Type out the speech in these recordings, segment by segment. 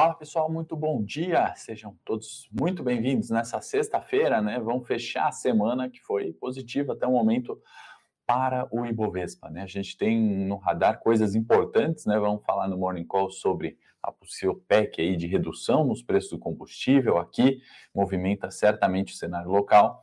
Fala pessoal, muito bom dia. Sejam todos muito bem-vindos nessa sexta-feira, né? Vamos fechar a semana que foi positiva até o momento para o Ibovespa, né? A gente tem no radar coisas importantes, né? Vamos falar no Morning Call sobre a possível PEC aí de redução nos preços do combustível aqui, movimenta certamente o cenário local.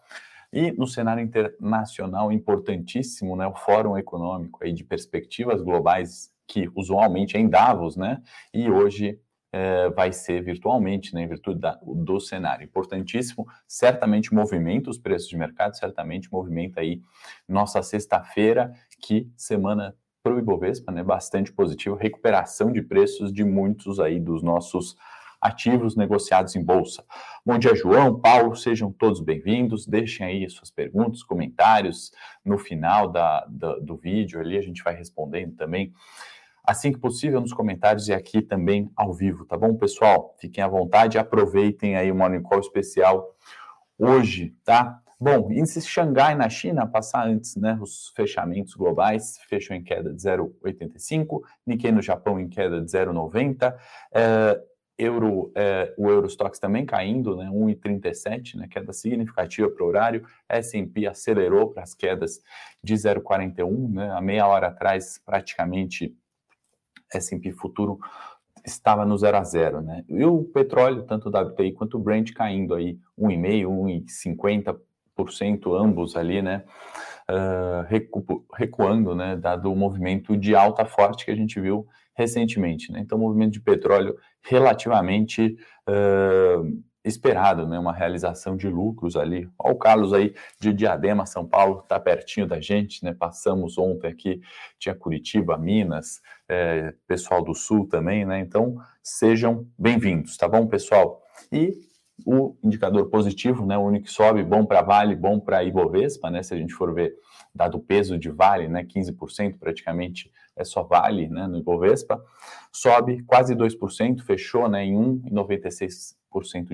E no cenário internacional importantíssimo, né, o Fórum Econômico aí de Perspectivas Globais, que usualmente é em Davos, né, e hoje é, vai ser virtualmente, né, em virtude da, do cenário. Importantíssimo, certamente movimenta os preços de mercado, certamente movimenta aí nossa sexta-feira, que semana para o Ibovespa, né, bastante positivo, recuperação de preços de muitos aí dos nossos ativos negociados em bolsa. Bom dia, João, Paulo, sejam todos bem-vindos. Deixem aí suas perguntas, comentários no final da, da, do vídeo ali, a gente vai respondendo também. Assim que possível, nos comentários e aqui também ao vivo, tá bom, pessoal? Fiquem à vontade, aproveitem aí o Morning Call especial hoje, tá? Bom, índice Xangai na China, passar antes, né, os fechamentos globais, fechou em queda de 0,85, Nikkei no Japão em queda de 0,90, é, euro, é, o Eurostox também caindo, né, 1,37, né, queda significativa para o horário, S&P acelerou para as quedas de 0,41, né, a meia hora atrás praticamente S&P futuro estava no 0 a 0, né, e o petróleo, tanto o WTI quanto o Brent caindo aí 1,5, 1,50%, ambos ali, né, uh, recu recuando, né, dado o movimento de alta forte que a gente viu recentemente. Né? Então, movimento de petróleo relativamente uh, esperado, né? uma realização de lucros ali. Olha o Carlos aí de Diadema, São Paulo, está pertinho da gente, né? Passamos ontem aqui, tinha Curitiba, Minas, é, pessoal do Sul também, né? Então, sejam bem-vindos, tá bom, pessoal? E o indicador positivo, né, o único que sobe, bom para Vale, bom para Ibovespa, né, se a gente for ver dado o peso de Vale, né, 15% praticamente é só Vale, né, no Ibovespa, sobe quase 2%, fechou, né, em 1,96%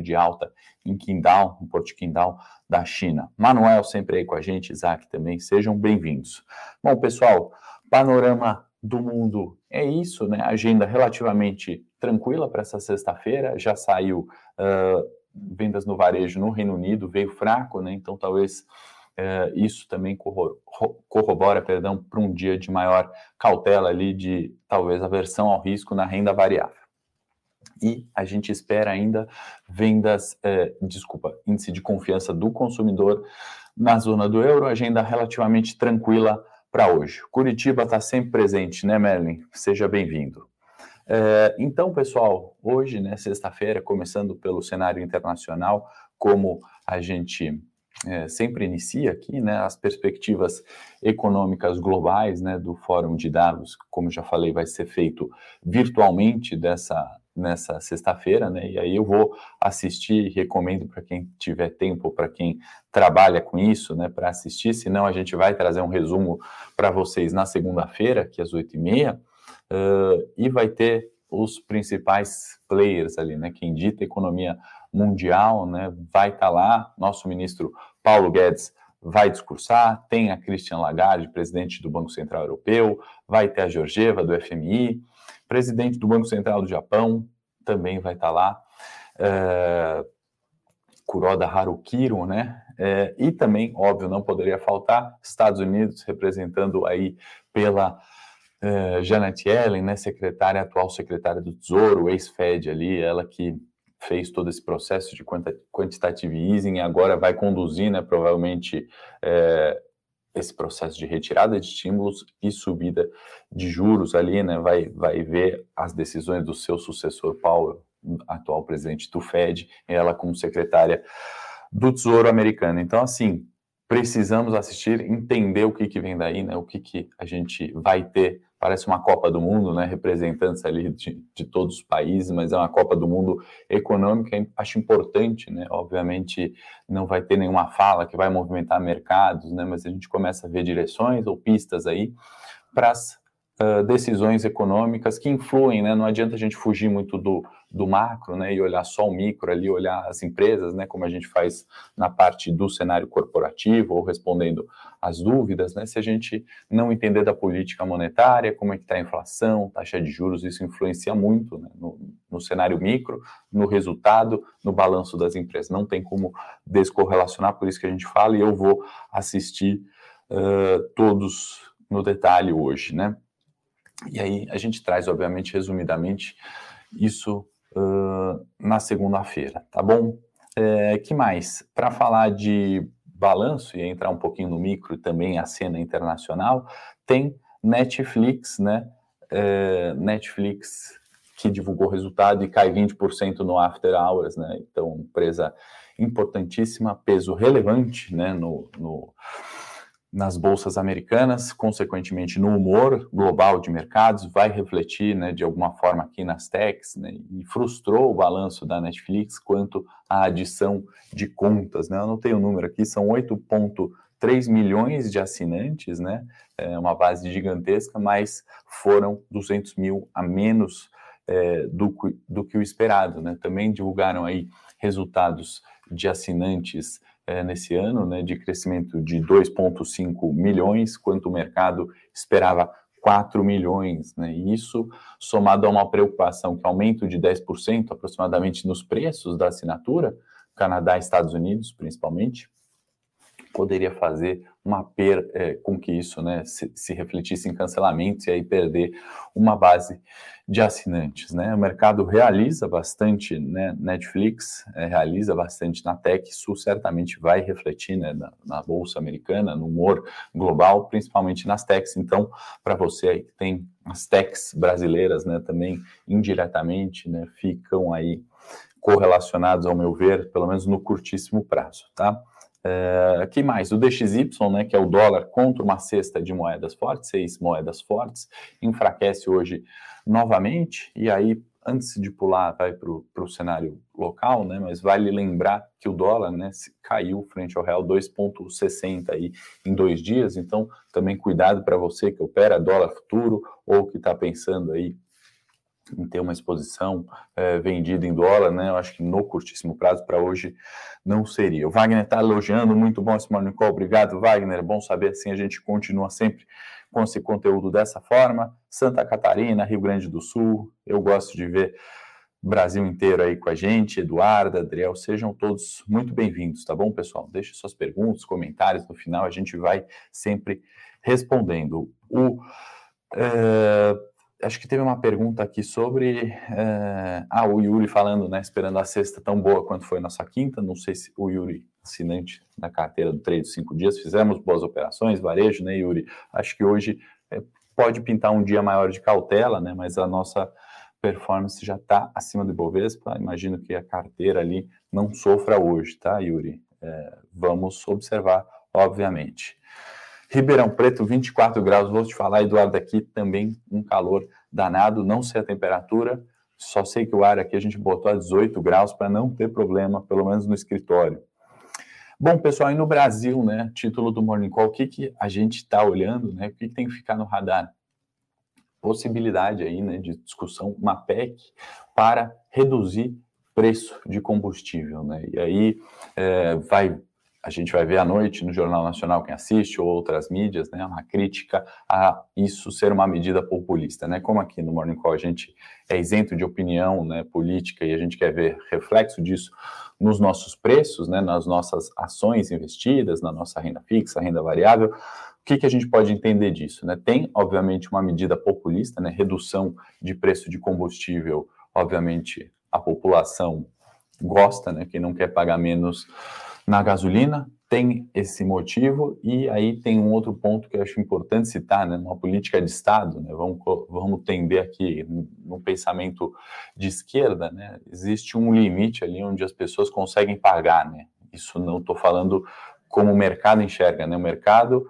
de alta em Qingdao, no Porto Qingdao da China. Manuel sempre aí com a gente, Isaac também, sejam bem-vindos. Bom, pessoal, panorama do mundo é isso, né, agenda relativamente tranquila para essa sexta-feira, já saiu... Uh, vendas no varejo no Reino Unido veio fraco, né? Então talvez isso também corrobora, perdão, para um dia de maior cautela ali de talvez aversão ao risco na renda variável. E a gente espera ainda vendas, é, desculpa, índice de confiança do consumidor na zona do euro, agenda relativamente tranquila para hoje. Curitiba está sempre presente, né, Merlin? Seja bem-vindo. É, então, pessoal, hoje, né, sexta-feira, começando pelo cenário internacional, como a gente é, sempre inicia aqui, né, as perspectivas econômicas globais, né, do Fórum de Davos, como já falei, vai ser feito virtualmente dessa nessa sexta-feira, né? E aí eu vou assistir, recomendo para quem tiver tempo, para quem trabalha com isso, né, para assistir. Senão a gente vai trazer um resumo para vocês na segunda-feira, que às oito e meia e vai ter os principais players ali, né? Quem dita a economia mundial, né? Vai estar tá lá, nosso ministro Paulo Guedes vai discursar, tem a Christian Lagarde, presidente do Banco Central Europeu, vai ter a Georgieva do FMI, presidente do Banco Central do Japão também vai estar tá lá, uh, Kuroda Harukiro, né? É, e também, óbvio, não poderia faltar, Estados Unidos representando aí pela uh, Janet Yellen, né, secretária, atual secretária do Tesouro, ex-Fed ali, ela que fez todo esse processo de quantitative easing e agora vai conduzir, né, provavelmente, é, esse processo de retirada de estímulos e subida de juros ali, né, vai, vai ver as decisões do seu sucessor, Powell, atual presidente do Fed, ela como secretária do Tesouro americano. Então, assim, precisamos assistir, entender o que, que vem daí, né, o que, que a gente vai ter parece uma Copa do Mundo, né? Representantes ali de, de, todos os países, mas é uma Copa do Mundo econômica, acho importante, né? Obviamente não vai ter nenhuma fala que vai movimentar mercados, né? Mas a gente começa a ver direções ou pistas aí para as uh, decisões econômicas que influem, né? Não adianta a gente fugir muito do, do macro, né, e olhar só o micro ali, olhar as empresas, né, como a gente faz na parte do cenário corporativo ou respondendo as dúvidas, né, se a gente não entender da política monetária, como é que está a inflação, taxa de juros, isso influencia muito né, no, no cenário micro, no resultado, no balanço das empresas. Não tem como descorrelacionar, por isso que a gente fala, e eu vou assistir uh, todos no detalhe hoje, né? E aí a gente traz, obviamente, resumidamente, isso uh, na segunda-feira, tá bom? É, que mais? Para falar de balanço e entrar um pouquinho no micro também a cena internacional, tem Netflix, né? É, Netflix que divulgou resultado e cai 20% no after hours, né? Então, empresa importantíssima, peso relevante, né? No, no nas bolsas americanas, consequentemente no humor global de mercados, vai refletir né, de alguma forma aqui nas techs, né, e frustrou o balanço da Netflix quanto à adição de contas. Né? Eu não tenho o número aqui, são 8,3 milhões de assinantes, né? é uma base gigantesca, mas foram 200 mil a menos é, do, do que o esperado. Né? Também divulgaram aí resultados de assinantes é, nesse ano, né, de crescimento de 2,5 milhões, quanto o mercado esperava 4 milhões, né, e isso somado a uma preocupação que aumento de 10% aproximadamente nos preços da assinatura, Canadá e Estados Unidos principalmente, poderia fazer uma per, é, com que isso né, se, se, refletisse em cancelamentos e aí perder uma base de assinantes. Né? O mercado realiza bastante, né, Netflix é, realiza bastante na tech, isso certamente vai refletir né, na, na, bolsa americana, no humor global, principalmente nas techs. Então, para você aí que tem as techs brasileiras né, também indiretamente né, ficam aí correlacionados, ao meu ver, pelo menos no curtíssimo prazo, tá? Uh, que mais? O DXY, né, que é o dólar contra uma cesta de moedas fortes, seis moedas fortes, enfraquece hoje novamente, e aí, antes de pular, vai para o cenário local, né, mas vale lembrar que o dólar né, caiu frente ao real 2,60 aí em dois dias, então também cuidado para você que opera dólar futuro ou que está pensando aí em ter uma exposição é, vendida em dólar, né? Eu acho que no curtíssimo prazo para hoje não seria. O Wagner está elogiando, muito bom esse Call, obrigado Wagner, é bom saber assim a gente continua sempre com esse conteúdo dessa forma. Santa Catarina, Rio Grande do Sul, eu gosto de ver Brasil inteiro aí com a gente, Eduardo, Adriel, sejam todos muito bem-vindos, tá bom, pessoal? Deixe suas perguntas, comentários, no final a gente vai sempre respondendo. O... É acho que teve uma pergunta aqui sobre. É, ah, o Yuri falando, né? Esperando a sexta tão boa quanto foi nossa quinta. Não sei se o Yuri, assinante da carteira do trade cinco dias, fizemos boas operações, varejo, né, Yuri? Acho que hoje é, pode pintar um dia maior de cautela, né? Mas a nossa performance já está acima do Ibovespa. Imagino que a carteira ali não sofra hoje, tá, Yuri? É, vamos observar, obviamente. Ribeirão Preto, 24 graus, vou te falar, Eduardo, aqui também um calor danado, não sei a temperatura, só sei que o ar aqui a gente botou a 18 graus para não ter problema, pelo menos no escritório. Bom, pessoal, e no Brasil, né, título do Morning Call, o que, que a gente está olhando, né, o que, que tem que ficar no radar? Possibilidade aí, né, de discussão, uma PEC para reduzir preço de combustível, né, e aí é, vai a gente vai ver à noite no Jornal Nacional, quem assiste, ou outras mídias, né, uma crítica a isso ser uma medida populista. Né? Como aqui no Morning Call a gente é isento de opinião né, política e a gente quer ver reflexo disso nos nossos preços, né, nas nossas ações investidas, na nossa renda fixa, renda variável, o que, que a gente pode entender disso? Né? Tem, obviamente, uma medida populista, né, redução de preço de combustível, obviamente, a população gosta, né, quem não quer pagar menos na gasolina, tem esse motivo, e aí tem um outro ponto que eu acho importante citar, né, uma política de Estado, né, vamos, vamos tender aqui no pensamento de esquerda, né, existe um limite ali onde as pessoas conseguem pagar, né, isso não estou falando como o mercado enxerga, né, o mercado,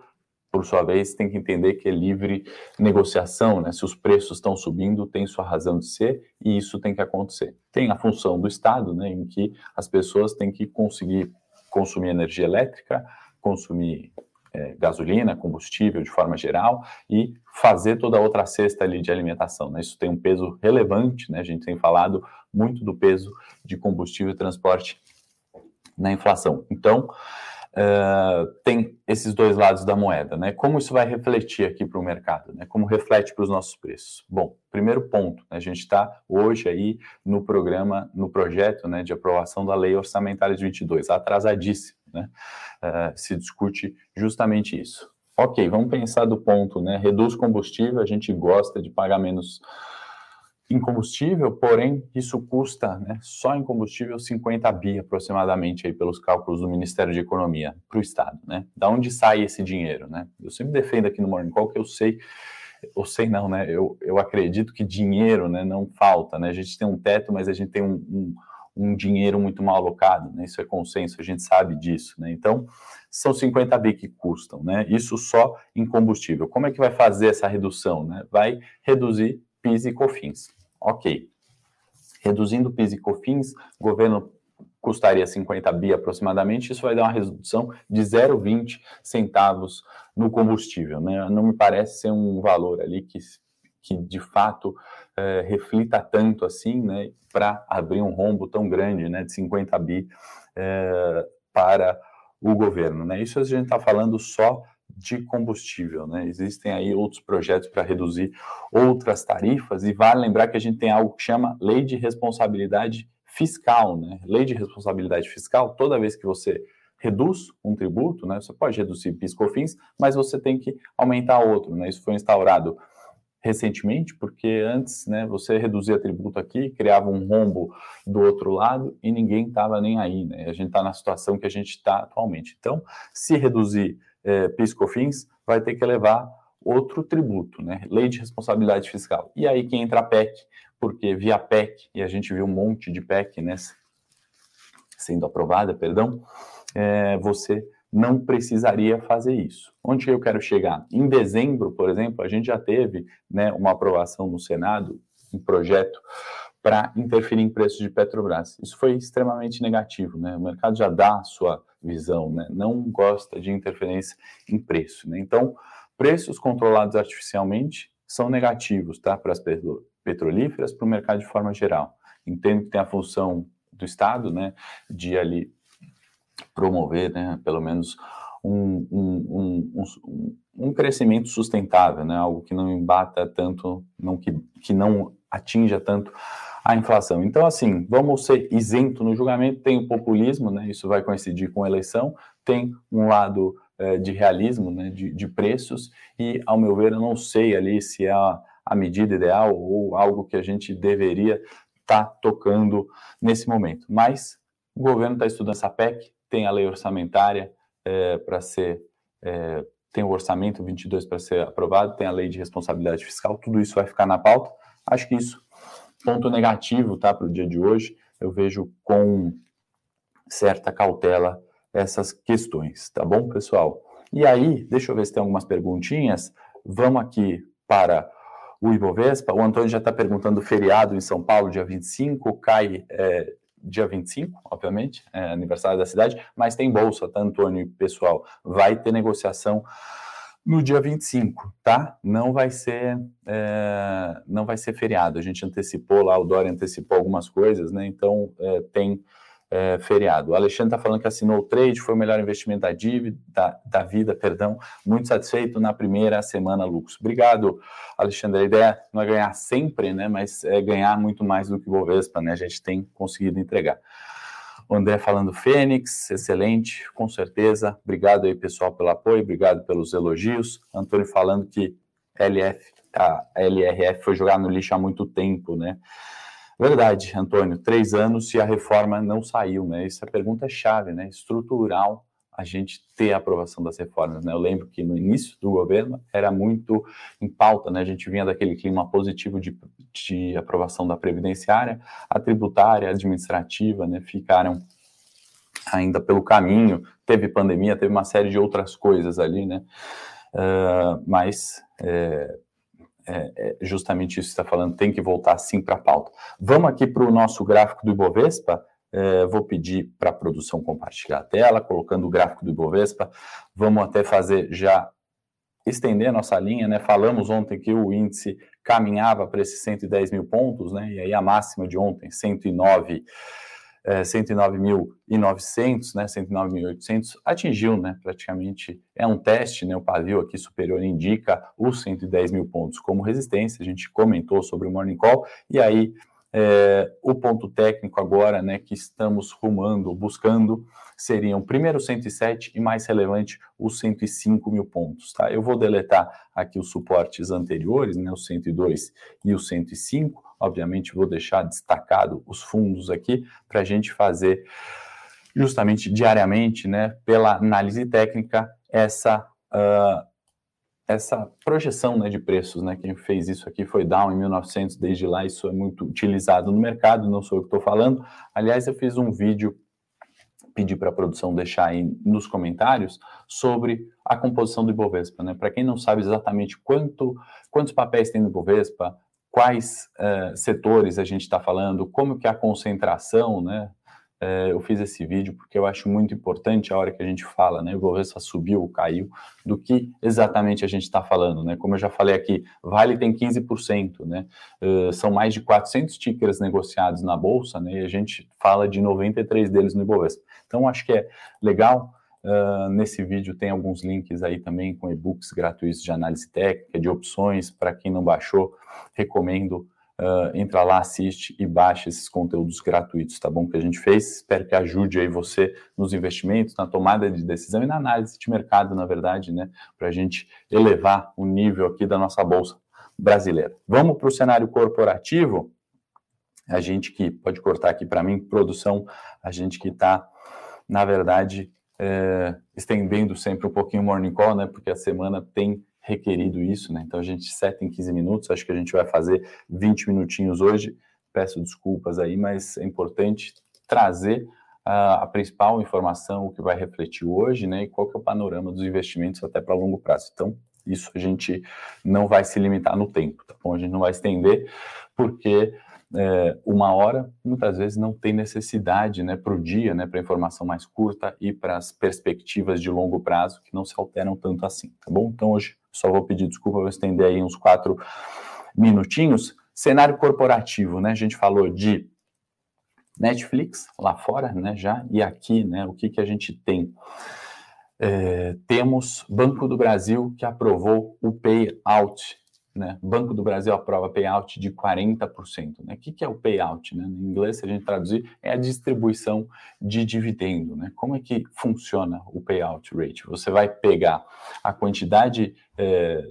por sua vez, tem que entender que é livre negociação, né, se os preços estão subindo, tem sua razão de ser, e isso tem que acontecer. Tem a função do Estado, né, em que as pessoas têm que conseguir consumir energia elétrica, consumir é, gasolina, combustível de forma geral e fazer toda a outra cesta ali de alimentação. Né? Isso tem um peso relevante, né? A gente tem falado muito do peso de combustível e transporte na inflação. Então, uh, tem esses dois lados da moeda, né? Como isso vai refletir aqui para o mercado, né? Como reflete para os nossos preços? Bom, primeiro ponto, né? a gente está hoje aí no programa, no projeto, né, de aprovação da Lei Orçamentária de 22, atrasadíssimo, né? Uh, se discute justamente isso. Ok, vamos pensar do ponto, né? Reduz combustível, a gente gosta de pagar menos em combustível, porém, isso custa né, só em combustível 50 bi aproximadamente, aí, pelos cálculos do Ministério de Economia para o Estado. Né? Da onde sai esse dinheiro? Né? Eu sempre defendo aqui no Morning Call que eu sei, eu sei não, né? Eu, eu acredito que dinheiro né, não falta. Né? A gente tem um teto, mas a gente tem um, um, um dinheiro muito mal alocado, né? Isso é consenso, a gente sabe disso, né? Então, são 50 bi que custam, né? Isso só em combustível. Como é que vai fazer essa redução, né? Vai reduzir PIS e COFINS. Ok. Reduzindo PIS e COFINS, o governo custaria 50 bi aproximadamente, isso vai dar uma redução de 0,20 centavos no combustível. Né? Não me parece ser um valor ali que, que de fato é, reflita tanto assim, né, para abrir um rombo tão grande, né, de 50 bi é, para o governo. Né? Isso a gente está falando só de combustível, né? Existem aí outros projetos para reduzir outras tarifas e vale lembrar que a gente tem algo que chama Lei de Responsabilidade Fiscal, né? Lei de Responsabilidade Fiscal, toda vez que você reduz um tributo, né? Você pode reduzir PIS/COFINS, mas você tem que aumentar outro, né? Isso foi instaurado recentemente, porque antes, né, você reduzia tributo aqui, criava um rombo do outro lado e ninguém estava nem aí, né? A gente está na situação que a gente está atualmente. Então, se reduzir é, PIS/COFINS, vai ter que levar outro tributo, né? Lei de responsabilidade fiscal. E aí que entra a PEC, porque via PEC, e a gente viu um monte de PEC né, sendo aprovada, perdão, é, você não precisaria fazer isso. Onde eu quero chegar? Em dezembro, por exemplo, a gente já teve né, uma aprovação no Senado, um projeto para interferir em preços de Petrobras. Isso foi extremamente negativo, né? O mercado já dá a sua visão, né? Não gosta de interferência em preço, né? Então, preços controlados artificialmente são negativos, tá? Para as petrolíferas, para o mercado de forma geral. Entendo que tem a função do Estado, né? De ali promover, né? Pelo menos um, um, um, um, crescimento sustentável, né? Algo que não embata tanto, não que, que não atinja tanto a inflação. Então, assim, vamos ser isento no julgamento, tem o populismo, né, isso vai coincidir com a eleição, tem um lado é, de realismo, né, de, de, preços, e, ao meu ver, eu não sei ali se é a, a medida ideal ou algo que a gente deveria estar tá tocando nesse momento. Mas o governo está estudando essa PEC, tem a lei orçamentária é, para ser... É, tem o orçamento 22 para ser aprovado, tem a lei de responsabilidade fiscal, tudo isso vai ficar na pauta. Acho que isso ponto negativo, tá, para o dia de hoje, eu vejo com certa cautela essas questões, tá bom, pessoal? E aí, deixa eu ver se tem algumas perguntinhas. Vamos aqui para o Ibovespa. O Antônio já está perguntando feriado em São Paulo, dia 25, cai é, dia 25, obviamente, é aniversário da cidade, mas tem bolsa, tá, Antônio, pessoal? Vai ter negociação no dia 25, tá? Não vai ser é, não vai ser feriado. A gente antecipou lá, o Dória antecipou algumas coisas, né? Então é, tem é, feriado. O Alexandre está falando que assinou o trade, foi o melhor investimento da dívida, da, da, vida, perdão. Muito satisfeito na primeira semana lucro. Obrigado, Alexandre. A ideia não é ganhar sempre, né? Mas é ganhar muito mais do que o Bovespa, né? A gente tem conseguido entregar. André falando Fênix, excelente, com certeza. Obrigado aí, pessoal, pelo apoio, obrigado pelos elogios. Antônio falando que LF, a LRF foi jogar no lixo há muito tempo, né? Verdade, Antônio, três anos e a reforma não saiu, né? Pergunta é chave, né? Estrutural a gente ter a aprovação das reformas. Né? Eu lembro que no início do governo era muito em pauta, né? a gente vinha daquele clima positivo de, de aprovação da previdenciária, a tributária, a administrativa, né? ficaram ainda pelo caminho, teve pandemia, teve uma série de outras coisas ali, né? Uh, mas é, é, é justamente isso que está falando, tem que voltar sim para a pauta. Vamos aqui para o nosso gráfico do Ibovespa, É, vou pedir para a produção compartilhar a tela, colocando o gráfico do Ibovespa. Vamos até fazer já estender a nossa linha, né? Falamos ontem que o índice caminhava para esses 110 mil pontos, né? E aí a máxima de ontem, 109 é, 109.900, né, 109.800, atingiu, né, praticamente, é um teste, né, o pavio aqui superior indica os 110 mil pontos como resistência, a gente comentou sobre o Morning Call, e aí é, o ponto técnico agora, né, que estamos rumando, buscando, seriam primeiro 107 e mais relevante os 105 mil pontos, tá? Eu vou deletar aqui os suportes anteriores, né, os 102 e os 105, obviamente vou deixar destacado os fundos aqui para a gente fazer justamente diariamente, né, pela análise técnica, essa uh, essa projeção né, de preços, né? Quem fez isso aqui foi Dow em 1900, desde lá isso é muito utilizado no mercado, não sou eu que estou falando. Aliás, eu fiz um vídeo, pedi para a produção deixar aí nos comentários, sobre a composição do Ibovespa, né? Para quem não sabe exatamente quanto, quantos papéis tem no Ibovespa, quais uh, setores a gente está falando, como que é a concentração, né? É, eu fiz esse vídeo porque eu acho muito importante a hora que a gente fala, né, o Bovespa subiu ou caiu, do que exatamente a gente está falando, né, como eu já falei aqui, Vale tem 15%, né, uh, são mais de 400 tickers negociados na Bolsa, né, e a gente fala de 93 deles no Ibovespa. Então, acho que é legal, uh, nesse vídeo tem alguns links aí também com e-books gratuitos de análise técnica, de opções, para quem não baixou, recomendo Uh, entra lá, assiste e baixa esses conteúdos gratuitos, tá bom? Que a gente fez. Espero que ajude aí você nos investimentos, na tomada de decisão e na análise de mercado, na verdade, né? Para a gente elevar o nível aqui da nossa bolsa brasileira. Vamos para o cenário corporativo. A gente que pode cortar aqui para mim, produção, a gente que está, na verdade, é, estendendo sempre um pouquinho o morning call, né? Porque a semana tem requerido isso, né? Então a gente seta em 15 minutos, acho que a gente vai fazer 20 minutinhos hoje. Peço desculpas aí, mas é importante trazer a, a principal informação, o que vai refletir hoje, né? E qual que é o panorama dos investimentos até para longo prazo. Então, isso a gente não vai se limitar no tempo, tá bom? A gente não vai estender, porque é, uma hora muitas vezes não tem necessidade né, para o dia, né, para informação mais curta e para as perspectivas de longo prazo que não se alteram tanto assim, tá bom? Então hoje só vou pedir desculpa, vou estender aí uns quatro minutinhos. Cenário corporativo, né? A gente falou de Netflix lá fora, né? Já e aqui, né? O que que a gente tem? É, temos Banco do Brasil que aprovou o payout né? Banco do Brasil aprova payout de 40%. Né? O que, que é o payout? Né? Em inglês, se a gente traduzir, é a distribuição de dividendo. Né? Como é que funciona o payout rate? Você vai pegar a quantidade é,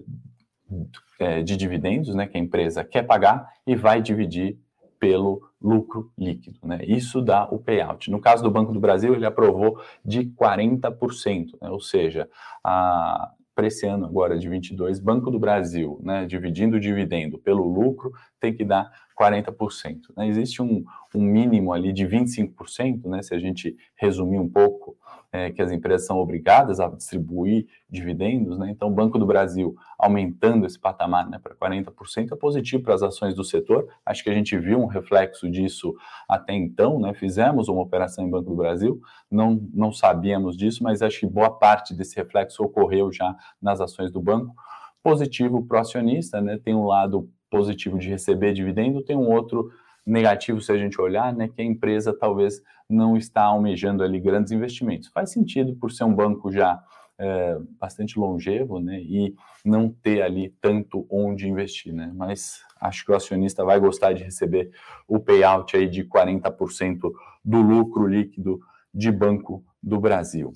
é, de dividendos né, que a empresa quer pagar e vai dividir pelo lucro líquido. Né? Isso dá o payout. No caso do Banco do Brasil, ele aprovou de 40%, né? ou seja, a, para esse ano agora de 22, Banco do Brasil, né, dividindo o dividendo pelo lucro, tem que dar 40%. Né? Existe um, um mínimo ali de 25%, né, se a gente resumir um pouco, é, que as empresas são obrigadas a distribuir dividendos, né? Então, o Banco do Brasil aumentando esse patamar né, para 40% é positivo para as ações do setor. Acho que a gente viu um reflexo disso até então, né? Fizemos uma operação em Banco do Brasil, não, não sabíamos disso, mas acho que boa parte desse reflexo ocorreu já nas ações do banco. Positivo para o acionista, né? Tem um lado positivo de receber dividendo, tem um outro negativo se a gente olhar, né, que a empresa talvez não está almejando ali grandes investimentos. Faz sentido por ser um banco já é, bastante longevo, né, e não ter ali tanto onde investir, né, mas acho que o acionista vai gostar de receber o payout aí de 40% do lucro líquido de Banco do Brasil.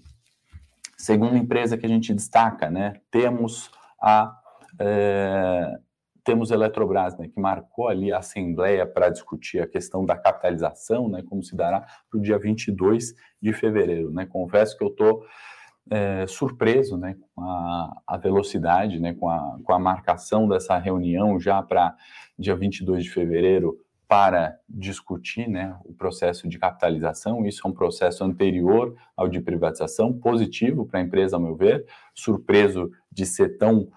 Segunda empresa que a gente destaca, né, temos a é, temos a Eletrobras, né, que marcou ali a Assembleia para discutir a questão da capitalização, né, como se dará para o dia 22 de fevereiro. Né. Confesso que eu estou é, surpreso né, com a, a, velocidade, né, com, a, com a marcação dessa reunião já para dia 22 de fevereiro para discutir né, o processo de capitalização. Isso é um processo anterior ao de privatização, positivo para a empresa, ao meu ver, surpreso de ser tão,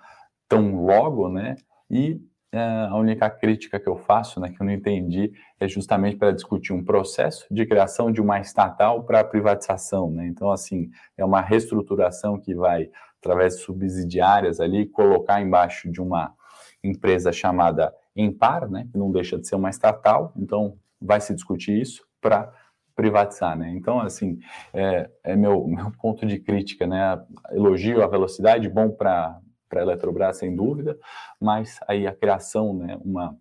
tão logo, né? E é, a única crítica que eu faço, né, que eu não entendi, é justamente para discutir um processo de criação de uma estatal para privatização, né? Então, assim, é uma reestruturação que vai, através de subsidiárias ali, colocar embaixo de uma empresa chamada Empar, né, que não deixa de ser uma estatal, então vai se discutir isso para privatizar, né? Então, assim, é, é meu, meu ponto de crítica, né? Elogio a velocidade, bom para para a Eletrobras, sem dúvida, mas aí a criação, né, uma,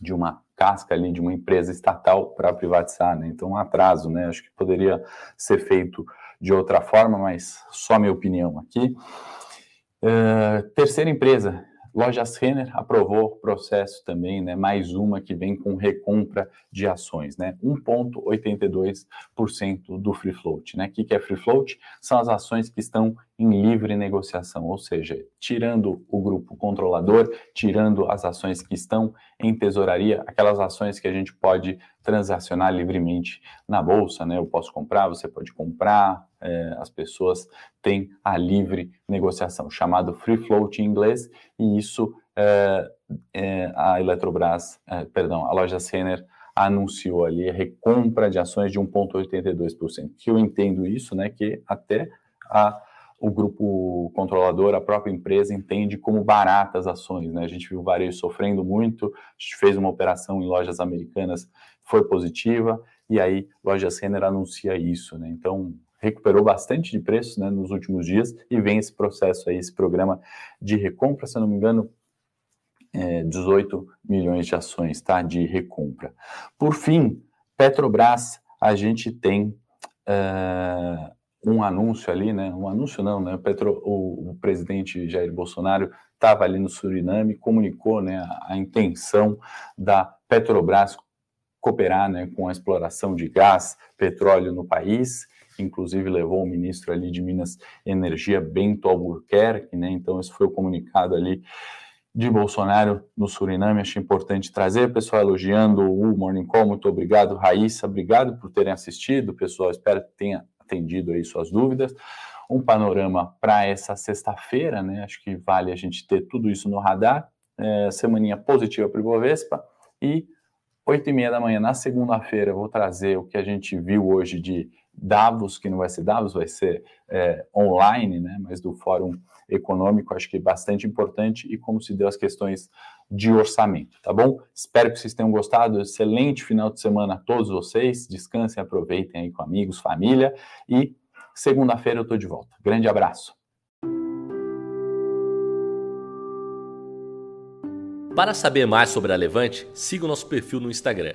de uma casca ali, de uma empresa estatal para privatizar, né, então um atraso, né, acho que poderia ser feito de outra forma, mas só minha opinião aqui. Uh, terceira empresa Lojas Renner aprovou o processo também, né, mais uma que vem com recompra de ações, né, 1,82% do free float, né, o que, que é free float? São as ações que estão em livre negociação, ou seja, tirando o grupo controlador, tirando as ações que estão em tesouraria, aquelas ações que a gente pode transacionar livremente na bolsa, né? Eu posso comprar, você pode comprar, é, as pessoas têm a livre negociação, chamado free float em inglês, e isso é, é, a Eletrobras, é, perdão, a loja Senner anunciou ali a recompra de ações de 1,82%. Que eu entendo isso, né? Que até a o grupo controlador, a própria empresa, entende como baratas ações. Né? A gente viu o varejo sofrendo muito, a gente fez uma operação em lojas americanas, foi positiva, e aí Lojas Renner anuncia isso. Né? Então, recuperou bastante de preço né, nos últimos dias e vem esse processo aí, esse programa de recompra, se eu não me engano, é, 18 milhões de ações tá, de recompra. Por fim, Petrobras, a gente tem uh, um anúncio ali, né? Um anúncio não, né? O, Petro, o, o presidente Jair Bolsonaro estava ali no Suriname, comunicou, né, a, a, intenção da Petrobras cooperar, né, com a exploração de gás, petróleo no país. Inclusive levou o ministro ali de Minas Energia, Bento Albuquerque, né? Então esse foi o comunicado ali de Bolsonaro no Suriname. Achei importante trazer, pessoal elogiando o Morning Call. Muito obrigado, Raíssa. Obrigado por terem assistido, pessoal. Espero que tenha atendido aí suas dúvidas. Um panorama para essa sexta-feira, né? Acho que vale a gente ter tudo isso no radar. É, semaninha positiva para o Ibovespa e oito e meia da manhã na segunda-feira vou trazer o que a gente viu hoje de Davos, que não vai ser Davos, vai ser é, online, né? Mas do Fórum Econômico, acho que é bastante importante e como se deu as questões de orçamento, tá bom? Espero que vocês tenham gostado. Excelente final de semana a todos vocês. Descansem, aproveitem aí com amigos, família e segunda-feira eu tô de volta. Grande abraço. Para saber mais sobre a Levante, siga o nosso perfil no Instagram,